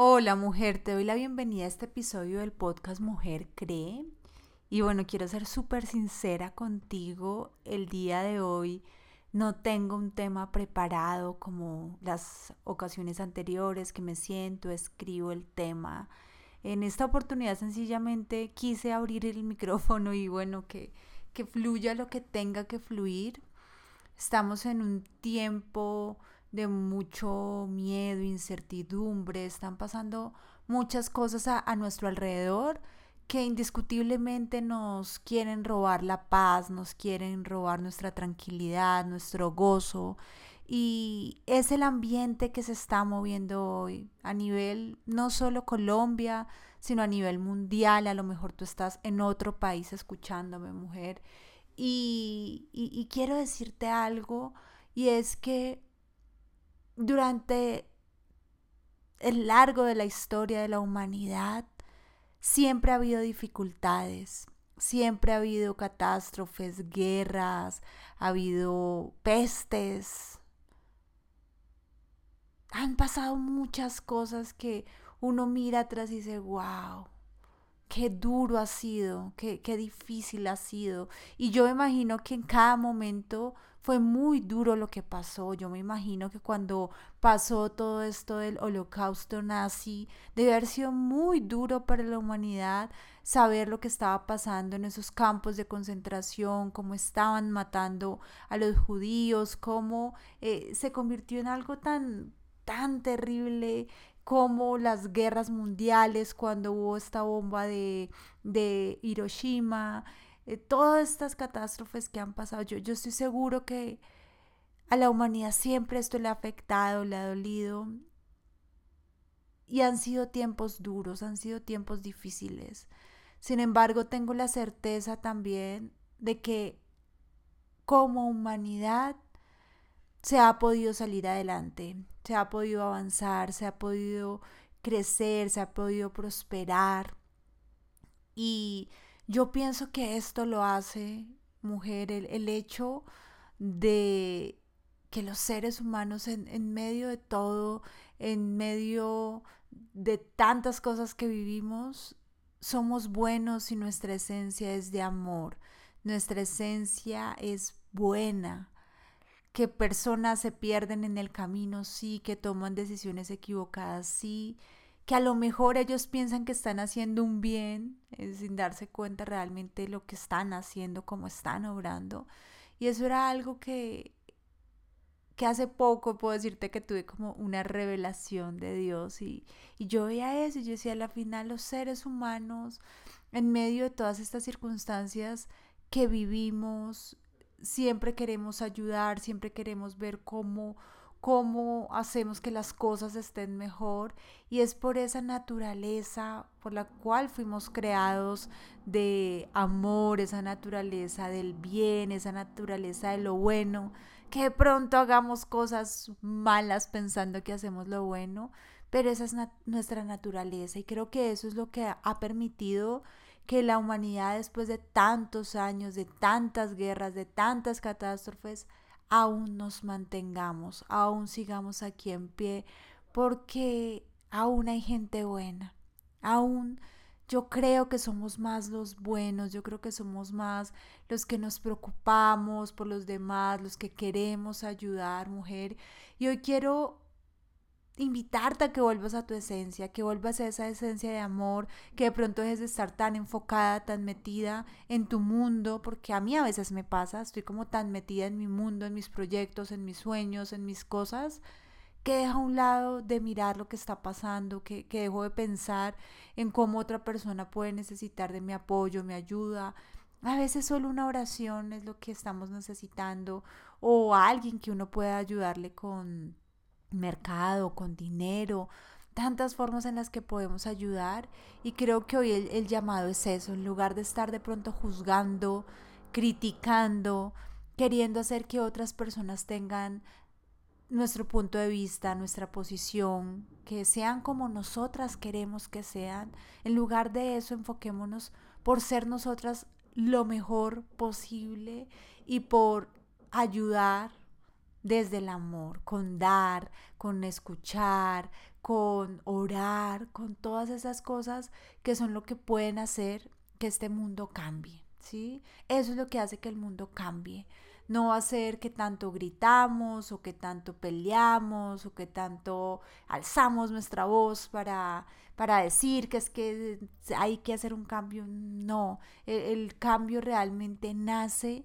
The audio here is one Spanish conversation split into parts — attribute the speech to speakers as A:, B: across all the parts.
A: Hola mujer, te doy la bienvenida a este episodio del podcast Mujer Cree. Y bueno, quiero ser súper sincera contigo. El día de hoy no tengo un tema preparado como las ocasiones anteriores que me siento, escribo el tema. En esta oportunidad sencillamente quise abrir el micrófono y bueno, que, que fluya lo que tenga que fluir. Estamos en un tiempo de mucho miedo, incertidumbre, están pasando muchas cosas a, nuestro alrededor que indiscutiblemente nos quieren robar la paz, nos quieren robar nuestra tranquilidad, nuestro gozo. Y es el ambiente que se está moviendo hoy a nivel no solo Colombia, sino a nivel mundial. A lo mejor tú estás en otro país escuchándome, mujer. Y, y quiero decirte algo, y es que durante el largo de la historia de la humanidad, siempre ha habido dificultades, siempre ha habido catástrofes, guerras, ha habido pestes. Han pasado muchas cosas que uno mira atrás y dice, wow, qué duro ha sido, qué, qué difícil ha sido. Y yo me imagino que en cada momento fue muy duro lo que pasó. Yo me imagino que cuando pasó todo esto del holocausto nazi, debe haber sido muy duro para la humanidad saber lo que estaba pasando en esos campos de concentración, cómo estaban matando a los judíos, cómo eh, se convirtió en algo tan tan terrible como las guerras mundiales, cuando hubo esta bomba de, de Hiroshima, eh, todas estas catástrofes que han pasado. Yo, yo estoy seguro que a la humanidad siempre esto le ha afectado, le ha dolido. Y han sido tiempos duros, han sido tiempos difíciles. Sin embargo, tengo la certeza también de que como humanidad se ha podido salir adelante, se ha podido avanzar, se ha podido crecer, se ha podido prosperar. Y yo pienso que esto lo hace, mujer, el, hecho de que los seres humanos en, en, medio de todo, en medio de tantas cosas que vivimos, somos buenos y nuestra esencia es de amor. Nuestra esencia es buena que personas se pierden en el camino, sí, que toman decisiones equivocadas, sí, que a lo mejor ellos piensan que están haciendo un bien eh, sin darse cuenta realmente lo que están haciendo, cómo están obrando. Y eso era algo que, que hace poco puedo decirte que tuve como una revelación de Dios y, y yo veía eso y yo decía, al final los seres humanos, en medio de todas estas circunstancias que vivimos, siempre queremos ayudar, siempre queremos ver cómo, cómo hacemos que las cosas estén mejor y es por esa naturaleza por la cual fuimos creados de amor, esa naturaleza del bien, esa naturaleza de lo bueno, que de pronto hagamos cosas malas pensando que hacemos lo bueno, pero esa es nuestra naturaleza y creo que eso es lo que ha permitido que la humanidad después de tantos años, de tantas guerras, de tantas catástrofes, aún nos mantengamos, aún sigamos aquí en pie, porque aún hay gente buena, aún yo creo que somos más los buenos, yo creo que somos más los que nos preocupamos por los demás, los que queremos ayudar, mujer. Y hoy quiero invitarte a que vuelvas a tu esencia, que vuelvas a esa esencia de amor, que de pronto dejes de estar tan enfocada, tan metida en tu mundo, porque a mí a veces me pasa, estoy como tan metida en mi mundo, en mis proyectos, en mis sueños, en mis cosas, que dejo a un lado de mirar lo que está pasando, que, que dejo de pensar en cómo otra persona puede necesitar de mi apoyo, mi ayuda. A veces solo una oración es lo que estamos necesitando o alguien que uno pueda ayudarle con mercado, con dinero, tantas formas en las que podemos ayudar y creo que hoy el, llamado es eso, en lugar de estar de pronto juzgando, criticando, queriendo hacer que otras personas tengan nuestro punto de vista, nuestra posición, que sean como nosotras queremos que sean. En lugar de eso, enfoquémonos por ser nosotras lo mejor posible y por ayudar desde el amor, con dar, con escuchar, con orar, con todas esas cosas que son lo que pueden hacer que este mundo cambie, ¿sí? Eso es lo que hace que el mundo cambie. No va a ser que tanto gritamos o que tanto peleamos o que tanto alzamos nuestra voz para, para decir que es que hay que hacer un cambio. No, el, el cambio realmente nace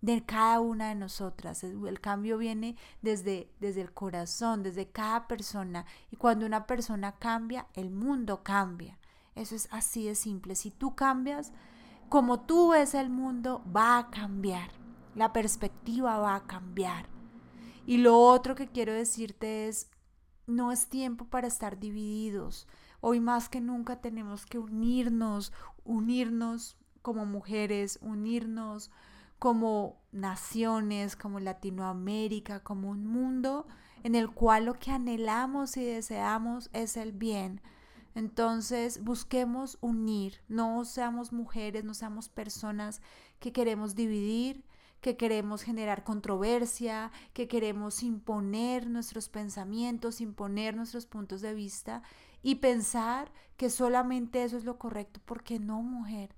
A: de cada una de nosotras. El cambio viene desde, desde el corazón, desde cada persona. Y cuando una persona cambia, el mundo cambia. Eso es así de simple. Si tú cambias, como tú ves el mundo, va a cambiar. La perspectiva va a cambiar. Y lo otro que quiero decirte es, no es tiempo para estar divididos. Hoy más que nunca tenemos que unirnos, unirnos como mujeres, unirnos como naciones, como Latinoamérica, como un mundo en el cual lo que anhelamos y deseamos es el bien. Entonces busquemos unir, no seamos mujeres, no seamos personas que queremos dividir, que queremos generar controversia, que queremos imponer nuestros pensamientos, imponer nuestros puntos de vista y pensar que solamente eso es lo correcto, porque no, mujer.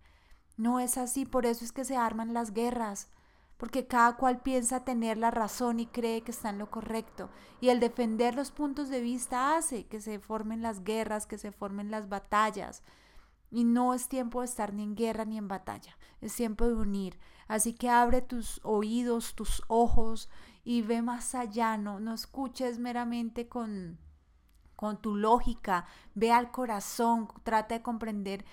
A: No es así, por eso es que se arman las guerras, porque cada cual piensa tener la razón y cree que está en lo correcto. Y el defender los puntos de vista hace que se formen las guerras, que se formen las batallas. Y no es tiempo de estar ni en guerra ni en batalla, es tiempo de unir. Así que abre tus oídos, tus ojos y ve más allá, no, no escuches meramente con, con tu lógica, ve al corazón, trata de comprender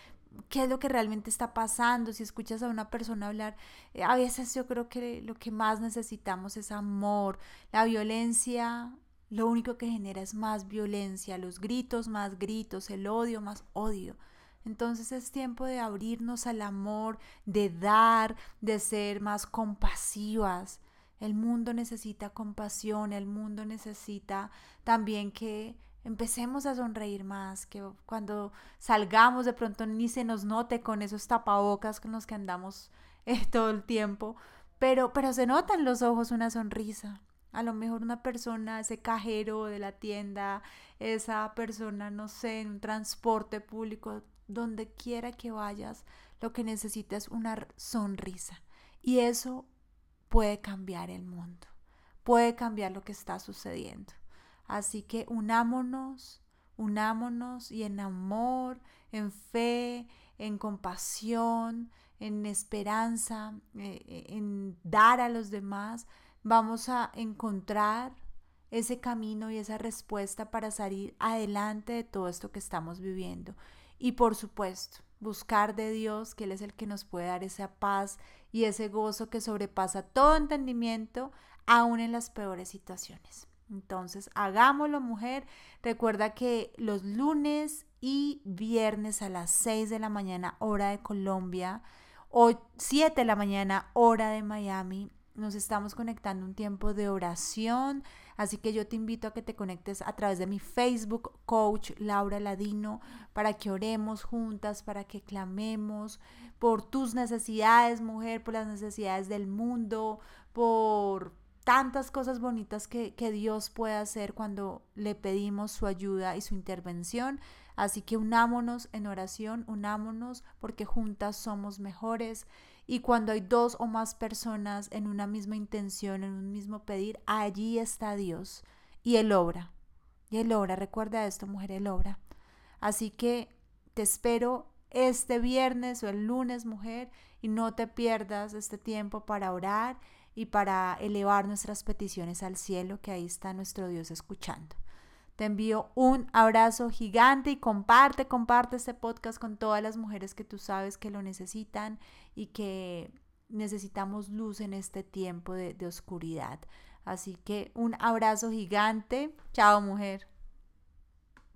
A: qué es lo que realmente está pasando, si escuchas a una persona hablar, eh, a veces yo creo que lo que más necesitamos es amor. La violencia lo único que genera es más violencia, los gritos más gritos, el odio más odio. Entonces es tiempo de abrirnos al amor, de dar, de ser más compasivas. El mundo necesita compasión, el mundo necesita también que empecemos a sonreír más, que cuando salgamos de pronto ni se nos note con esos tapabocas con los que andamos eh, todo el tiempo, pero, pero se nota en los ojos una sonrisa. A lo mejor una persona, ese cajero de la tienda, esa persona, no sé, en un transporte público, donde quiera que vayas, lo que necesitas es una sonrisa. Y eso puede cambiar el mundo, puede cambiar lo que está sucediendo. Así que unámonos, unámonos y en amor, en fe, en compasión, en esperanza, eh, eh, en dar a los demás, vamos a encontrar ese camino y esa respuesta para salir adelante de todo esto que estamos viviendo. Y por supuesto, buscar de Dios, que Él es el que nos puede dar esa paz y ese gozo que sobrepasa todo entendimiento, aún en las peores situaciones. Entonces, hagámoslo, mujer. Recuerda que los lunes y viernes a las 6 de la mañana, hora de Colombia, o 7 de la mañana, hora de Miami, nos estamos conectando un tiempo de oración. Así que yo te invito a que te conectes a través de mi Facebook, Coach Laura Ladino, para que oremos juntas, para que clamemos por tus necesidades, mujer, por las necesidades del mundo, por tantas cosas bonitas que, Dios puede hacer cuando le pedimos su ayuda y su intervención. Así que unámonos en oración, unámonos porque juntas somos mejores. Y cuando hay dos o más personas en una misma intención, en un mismo pedir, allí está Dios. Y Él obra. Y Él obra. Recuerda esto, mujer, Él obra. Así que te espero este viernes o el lunes, mujer, y no te pierdas este tiempo para orar y para elevar nuestras peticiones al cielo, que ahí está nuestro Dios escuchando. Te envío un abrazo gigante y comparte, comparte este podcast con todas las mujeres que tú sabes que lo necesitan y que necesitamos luz en este tiempo de, de oscuridad. Así que un abrazo gigante. Chao mujer.